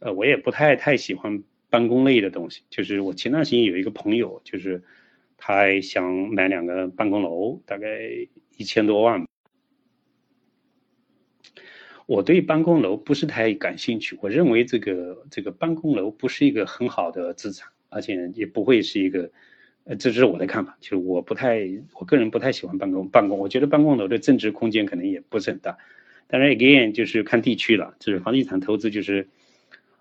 呃，我也不太太喜欢办公类的东西。就是我前段时间有一个朋友，就是他想买两个办公楼，大概一千多万。我对办公楼不是太感兴趣，我认为这个这个办公楼不是一个很好的资产，而且也不会是一个，呃，这是我的看法，就是我不太，我个人不太喜欢办公办公，我觉得办公楼的增值空间可能也不是很大。当然，again 就是看地区了，就是房地产投资就是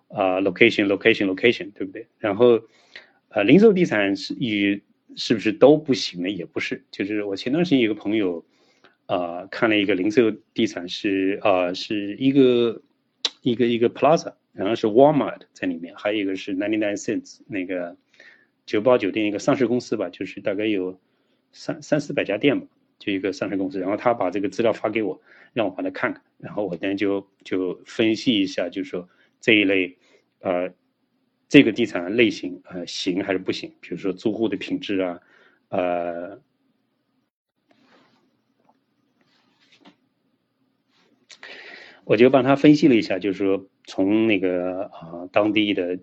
啊，location location location，对不对？然后，呃，零售地产是与是不是都不行呢？也不是，就是我前段时间有个朋友。啊，看了一个零售地产是啊，是一个一个一个 Plaza，然后是 Walmart 在里面，还有一个是 Ninety Nine Cents 那个九堡酒店一个上市公司吧，就是大概有三三四百家店吧，就一个上市公司。然后他把这个资料发给我，让我把它看看，然后我呢就就分析一下，就是说这一类呃这个地产类型呃行还是不行，比如说租户的品质啊，呃。我就帮他分析了一下，就是说从那个啊当地的，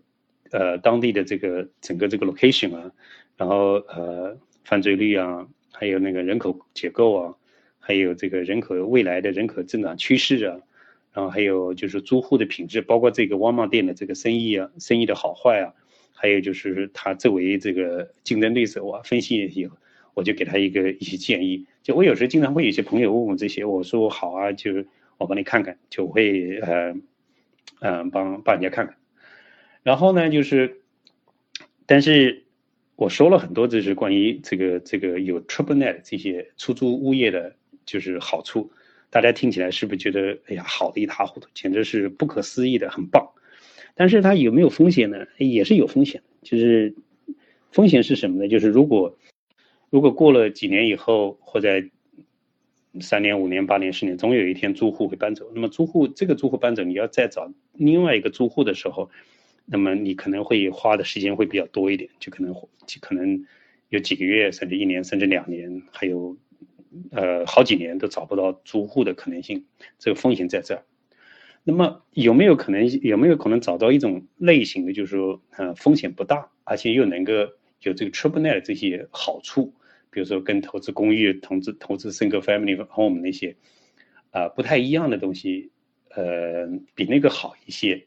呃当地的这个整个这个 location 啊，然后呃犯罪率啊，还有那个人口结构啊，还有这个人口未来的人口增长趋势啊，然后还有就是租户的品质，包括这个沃尔玛店的这个生意啊，生意的好坏啊，还有就是他作为这个竞争对手啊，分析以后，我就给他一个一些建议。就我有时候经常会有些朋友问我这些，我说好啊，就。我帮你看看，就会呃，嗯，帮帮人家看看。然后呢，就是，但是我说了很多，就是关于这个这个有 triple net 这些出租物业的，就是好处，大家听起来是不是觉得哎呀，好的一塌糊涂，简直是不可思议的，很棒。但是它有没有风险呢？也是有风险的。就是风险是什么呢？就是如果如果过了几年以后，或者三年、五年、八年、十年，总有一天租户会搬走。那么租户这个租户搬走，你要再找另外一个租户的时候，那么你可能会花的时间会比较多一点，就可能就可能有几个月，甚至一年，甚至两年，还有呃好几年都找不到租户的可能性，这个风险在这儿。那么有没有可能有没有可能找到一种类型的，就是说呃风险不大，而且又能够有这个 triple net 这些好处？比如说跟投资公寓、投资投资 single family home 那些啊不太一样的东西，呃，比那个好一些，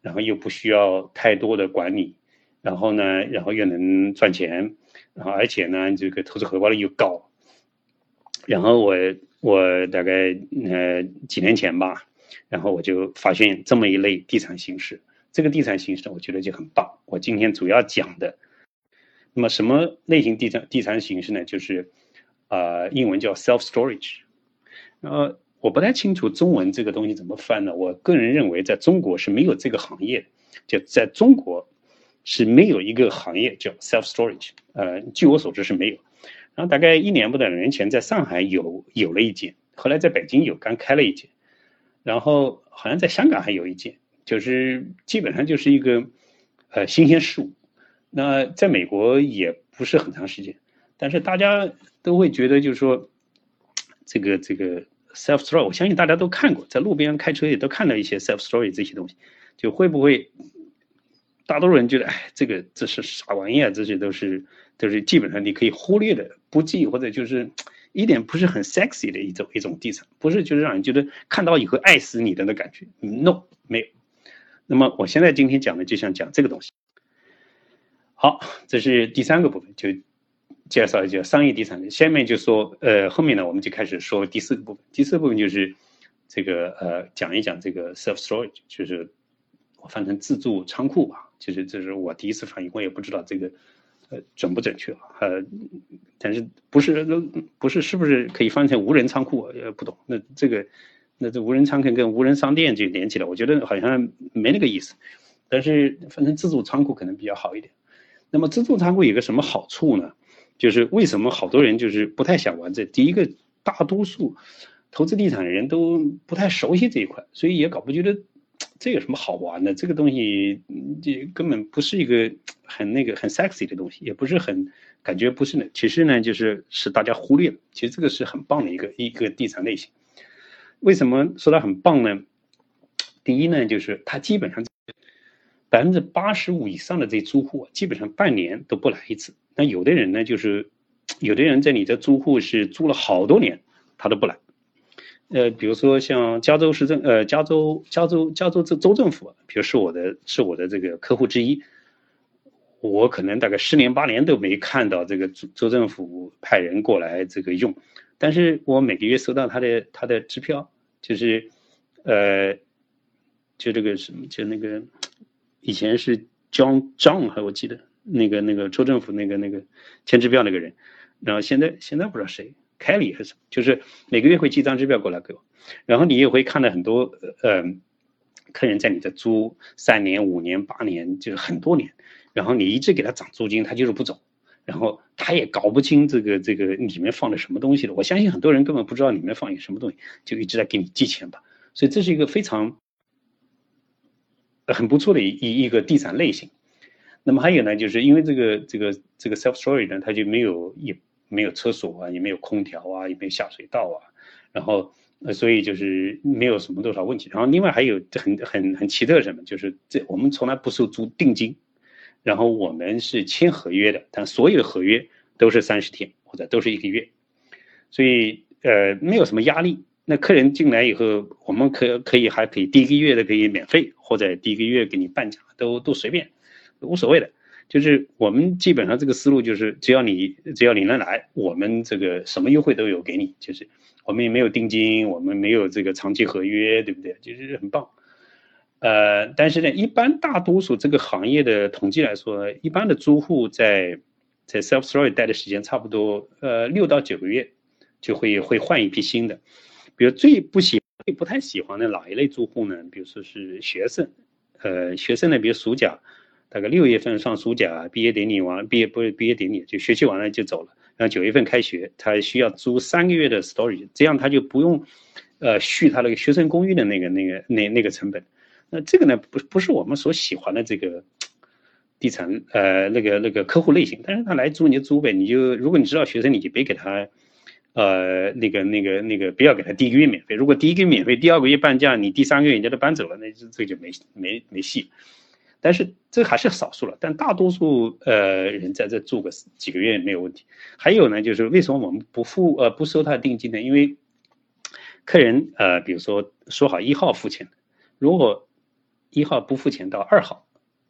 然后又不需要太多的管理，然后呢，然后又能赚钱，然后而且呢，这个投资回报率又高。然后我我大概呃几年前吧，然后我就发现这么一类地产形式，这个地产形式我觉得就很棒。我今天主要讲的。那么什么类型地产地产形式呢？就是，啊，英文叫 self storage。呃，我不太清楚中文这个东西怎么翻呢？我个人认为，在中国是没有这个行业，就在中国是没有一个行业叫 self storage。呃，据我所知是没有。然后大概一年不到两年前，在上海有有了一间，后来在北京有刚开了一间，然后好像在香港还有一间，就是基本上就是一个呃新鲜事物。那在美国也不是很长时间，但是大家都会觉得，就是说，这个这个 self story，我相信大家都看过，在路边开车也都看到一些 self story 这些东西，就会不会，大多数人觉得，哎，这个这是啥玩意啊？这些都是就是基本上你可以忽略的、不计或者就是一点不是很 sexy 的一种一种地产，不是就是让人觉得看到以后爱死你的那感觉，no 没有。那么我现在今天讲的就想讲这个东西。好，这是第三个部分，就介绍一下商业地产。下面就说，呃，后面呢，我们就开始说第四个部分。第四个部分就是这个，呃，讲一讲这个 self storage，就是我翻成自助仓库吧。其实这是我第一次翻译，我也不知道这个呃准不准确啊。呃，但是不是那不是是不是可以翻成无人仓库？呃，不懂。那这个那这无人仓库跟无人商店就连起来，我觉得好像没那个意思。但是翻成自助仓库可能比较好一点。那么自助仓库有个什么好处呢？就是为什么好多人就是不太想玩这？第一个，大多数投资地产的人都不太熟悉这一块，所以也搞不觉得这有什么好玩的。这个东西这根本不是一个很那个很 sexy 的东西，也不是很感觉不是呢。其实呢，就是是大家忽略了。其实这个是很棒的一个一个地产类型。为什么说它很棒呢？第一呢，就是它基本上百分之八十五以上的这租户，基本上半年都不来一次。那有的人呢，就是有的人在你的租户是租了好多年，他都不来。呃，比如说像加州市政，呃，加州加州加州州州政府，比如是我的是我的这个客户之一，我可能大概十年八年都没看到这个州州政府派人过来这个用，但是我每个月收到他的他的支票，就是呃，就这个什么，就那个以前是 John John 还我记得那个那个州政府那个那个签支票那个人，然后现在现在不知道谁。凯里还是就是每个月会寄张支票过来给我，然后你也会看到很多呃客人在你这租三年、五年、八年，就是很多年，然后你一直给他涨租金，他就是不走，然后他也搞不清这个这个里面放的什么东西的。我相信很多人根本不知道里面放一个什么东西，就一直在给你寄钱吧。所以这是一个非常很不错的一一个地产类型。那么还有呢，就是因为这个这个这个 self storage 呢，它就没有也。没有厕所啊，也没有空调啊，也没有下水道啊，然后呃，所以就是没有什么多少问题。然后另外还有很很很奇特什么，就是这我们从来不收租定金，然后我们是签合约的，但所有的合约都是三十天或者都是一个月，所以呃没有什么压力。那客人进来以后，我们可可以还可以第一个月的可以免费，或者第一个月给你半价，都都随便，无所谓的。就是我们基本上这个思路就是，只要你只要你能来，我们这个什么优惠都有给你。就是我们也没有定金，我们没有这个长期合约，对不对？就是很棒。呃，但是呢，一般大多数这个行业的统计来说，一般的租户在在 self storage 待的时间差不多呃六到九个月，就会会换一批新的。比如最不喜最不太喜欢的哪一类租户呢？比如说是学生，呃，学生呢，比如暑假。大概六月份上暑假，毕业典礼完，毕业不是毕业典礼，就学期完了就走了。然后九月份开学，他需要租三个月的 storage，这样他就不用，呃，续他那个学生公寓的那个那个那那个成本。那这个呢，不不是我们所喜欢的这个地产呃那个那个客户类型。但是他来租你就租呗，你就如果你知道学生，你就别给他，呃，那个那个那个不要给他第一个月免费。如果第一个月免费，第二个月半价，你第三个月人家都搬走了，那这这就没没没戏。但是这还是少数了，但大多数呃人在这住个几个月没有问题。还有呢，就是为什么我们不付呃不收他的定金呢？因为客人呃比如说说好一号付钱，如果一号不付钱到二号，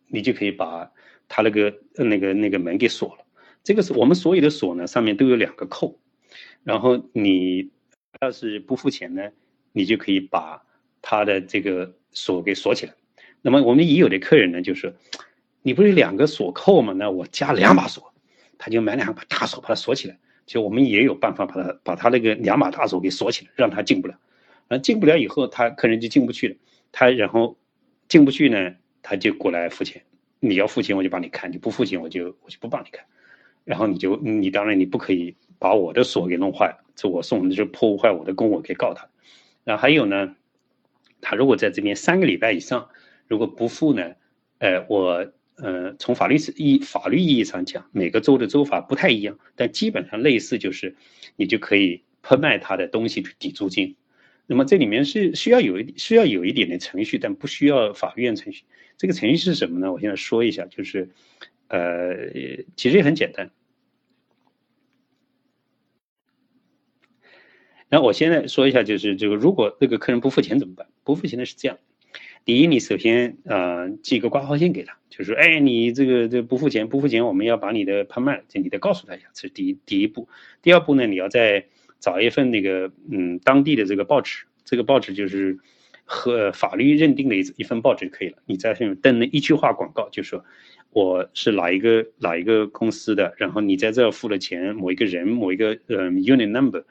你就可以把他那个那个那个门给锁了。这个是我们所有的锁呢上面都有两个扣，然后你要是不付钱呢，你就可以把他的这个锁给锁起来。那么我们已有的客人呢，就是你不是两个锁扣吗？那我加两把锁，他就买两把大锁把它锁起来。就我们也有办法把它把他那个两把大锁给锁起来，让他进不了。啊，进不了以后，他客人就进不去了。他然后进不去呢，他就过来付钱。你要付钱，我就帮你看；你不付钱，我就我就不帮你看。然后你就你当然你不可以把我的锁给弄坏了，这我送的是破坏我的工，我可以告他。然后还有呢，他如果在这边三个礼拜以上。如果不付呢？呃，我呃，从法律意法律意义上讲，每个州的州法不太一样，但基本上类似，就是你就可以拍卖他的东西去抵租金。那么这里面是需要有一需要有一点的程序，但不需要法院程序。这个程序是什么呢？我现在说一下，就是呃，其实也很简单。那我现在说一下，就是这个如果那个客人不付钱怎么办？不付钱的是这样。第一，你首先呃寄个挂号信给他，就是哎，你这个这不付钱，不付钱，我们要把你的拍卖，这你得告诉他一下，这是第一第一步。第二步呢，你要再找一份那个嗯当地的这个报纸，这个报纸就是和法律认定的一一份报纸就可以了。你在上面登了一句话广告，就说我是哪一个哪一个公司的，然后你在这付了钱，某一个人某一个嗯 unit number。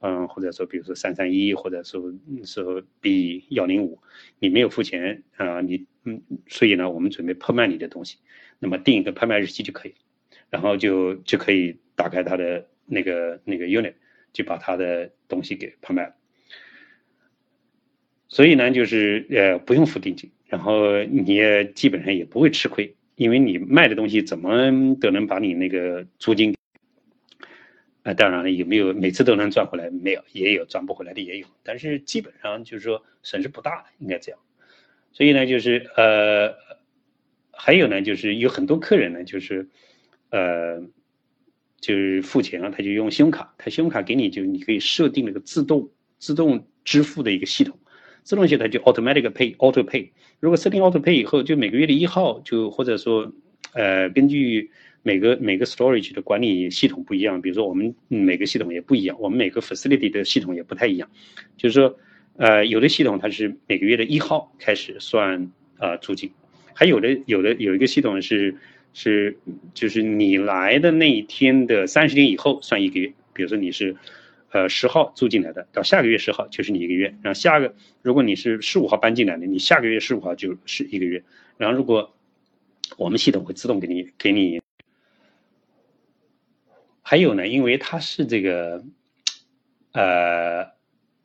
嗯，或者说，比如说三三一，或者说说 B 幺零五，你没有付钱啊，你嗯，所以呢，我们准备拍卖你的东西，那么定一个拍卖日期就可以，然后就就可以打开他的那个那个 unit，就把他的东西给拍卖了。所以呢，就是呃不用付定金，然后你也基本上也不会吃亏，因为你卖的东西怎么都能把你那个租金。那当然了，有没有每次都能赚回来？没有，也有赚不回来的，也有。但是基本上就是说损失不大，应该这样。所以呢，就是呃，还有呢，就是有很多客人呢，就是呃，就是付钱了，他就用信用卡，他信用卡给你就你可以设定那个自动自动支付的一个系统，自动系统就 automatic pay auto pay。如果设定 auto pay 以后，就每个月的一号就或者说呃根据每个每个 storage 的管理系统不一样，比如说我们每个系统也不一样，我们每个 facility 的系统也不太一样。就是说，呃，有的系统它是每个月的一号开始算呃租金，还有的有的有一个系统是是就是你来的那一天的三十天以后算一个月。比如说你是呃十号租进来的，到下个月十号就是你一个月。然后下个如果你是十五号搬进来的，你下个月十五号就是一个月。然后如果我们系统会自动给你给你。还有呢，因为它是这个，呃，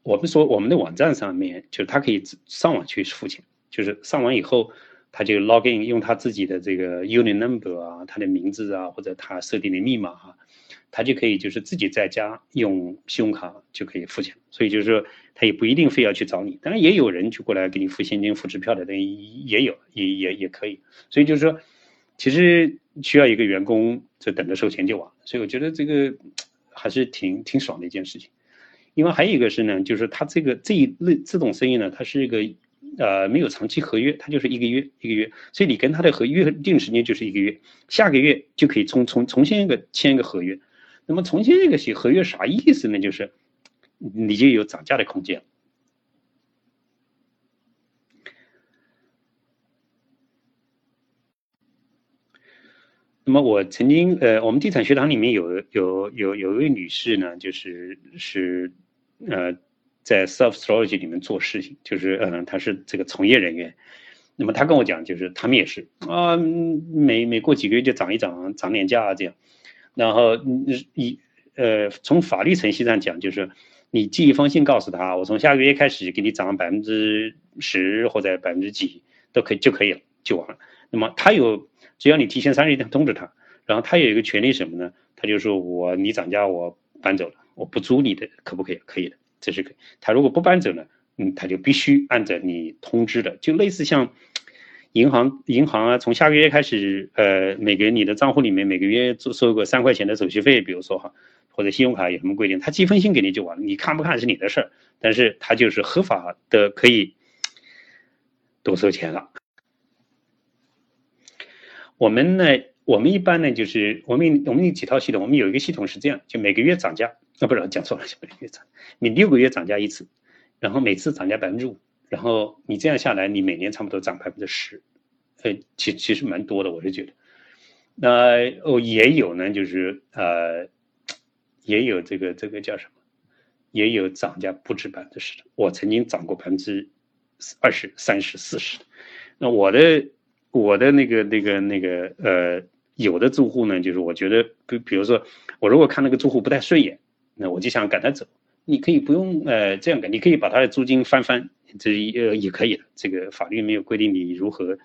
我们说我们的网站上面，就是它可以上网去付钱，就是上网以后，他就 log in 用他自己的这个 unit number 啊，他的名字啊，或者他设定的密码啊，他就可以就是自己在家用信用卡就可以付钱，所以就是说他也不一定非要去找你，当然也有人去过来给你付现金、付支票的，那也有，也也也可以，所以就是说。其实需要一个员工就等着收钱就完了，所以我觉得这个 还是挺挺爽的一件事情。因为还有一个是呢，就是它这个这一类这种生意呢，它是一个呃没有长期合约，它就是一个月一个月，所以你跟他的合约定时间就是一个月，下个月就可以重重重新一个签一个合约。那么重新这个写合约啥意思呢？就是你就有涨价的空间。那么我曾经呃，我们地产学堂里面有有有有一位女士呢，就是是呃，在 self storage 里面做事情，就是嗯，她是这个从业人员。那么她跟我讲，就是他们也是啊，每每过几个月就涨一涨，涨点价啊这样。然后一呃，从法律程序上讲，就是你寄一封信告诉他，我从下个月开始给你涨百分之十或者百分之几都可以就可以了，就完了。那么他有。只要你提前三十天通知他，然后他有一个权利什么呢？他就说我你涨价我搬走了，我不租你的，可不可以？可以的，这是可以。他如果不搬走呢，嗯，他就必须按照你通知的，就类似像银行银行啊，从下个月开始，呃，每个月你的账户里面每个月收收个三块钱的手续费，比如说哈，或者信用卡有什么规定，他寄封信给你就完了，你看不看是你的事儿，但是他就是合法的可以多收钱了。我们呢，我们一般呢，就是我们我们有几套系统，我们有一个系统是这样，就每个月涨价，啊，不是讲错了，每个月涨，你六个月涨价一次，然后每次涨价百分之五，然后你这样下来，你每年差不多涨百分之十，呃，其其实蛮多的，我是觉得。那哦，也有呢，就是呃，也有这个这个叫什么，也有涨价不止百分之十的，我曾经涨过百分之二十三十四十的，那我的。我的那个、那个、那个，呃，有的住户呢，就是我觉得，比比如说，我如果看那个住户不太顺眼，那我就想赶他走。你可以不用，呃，这样赶，你可以把他的租金翻番，这呃也可以的。这个法律没有规定你如何，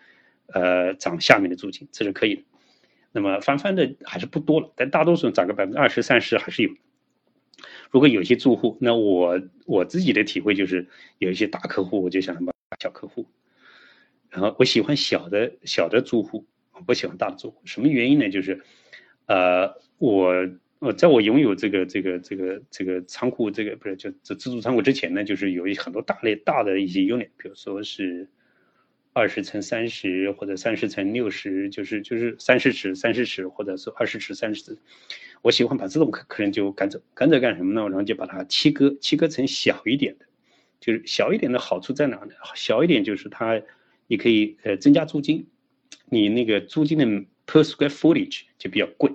呃，涨下面的租金，这是可以的。那么翻番的还是不多了，但大多数涨个百分之二十、三十还是有。如果有些住户，那我我自己的体会就是，有一些大客户，我就想把小客户。然后我喜欢小的小的租户，我不喜欢大的租户。什么原因呢？就是，呃，我我在我拥有这个这个这个这个仓库，这个不是就这自助仓库之前呢，就是有一很多大类大的一些 unit，比如说是二十乘三十或者三十乘六十，就是就是三十尺三十尺或者是二十尺三十尺。我喜欢把这种客客人就赶走，赶走干什么呢？然后就把它切割切割成小一点的，就是小一点的好处在哪呢？小一点就是它。你可以呃增加租金，你那个租金的 per square footage 就比较贵，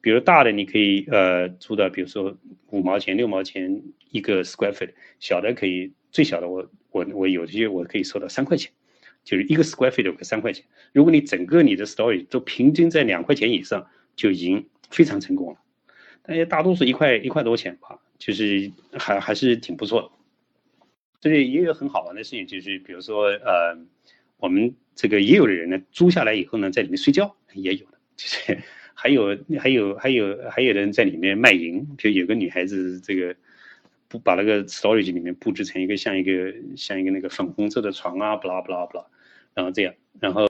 比如大的你可以呃租的，比如说五毛钱六毛钱一个 square foot，小的可以最小的我我我有些我可以收到三块钱，就是一个 square foot 可三块钱。如果你整个你的 story 都平均在两块钱以上，就已经非常成功了。但是大多数一块一块多钱吧，就是还还是挺不错的。这里也有很好玩的事情，就是比如说呃。我们这个也有的人呢，租下来以后呢，在里面睡觉也有的，就 是还有还有还有还有的人在里面卖淫，就有个女孩子这个不把那个 storage 里面布置成一个像一个像一个那个粉红色的床啊，不啦不啦不啦，然后这样，然后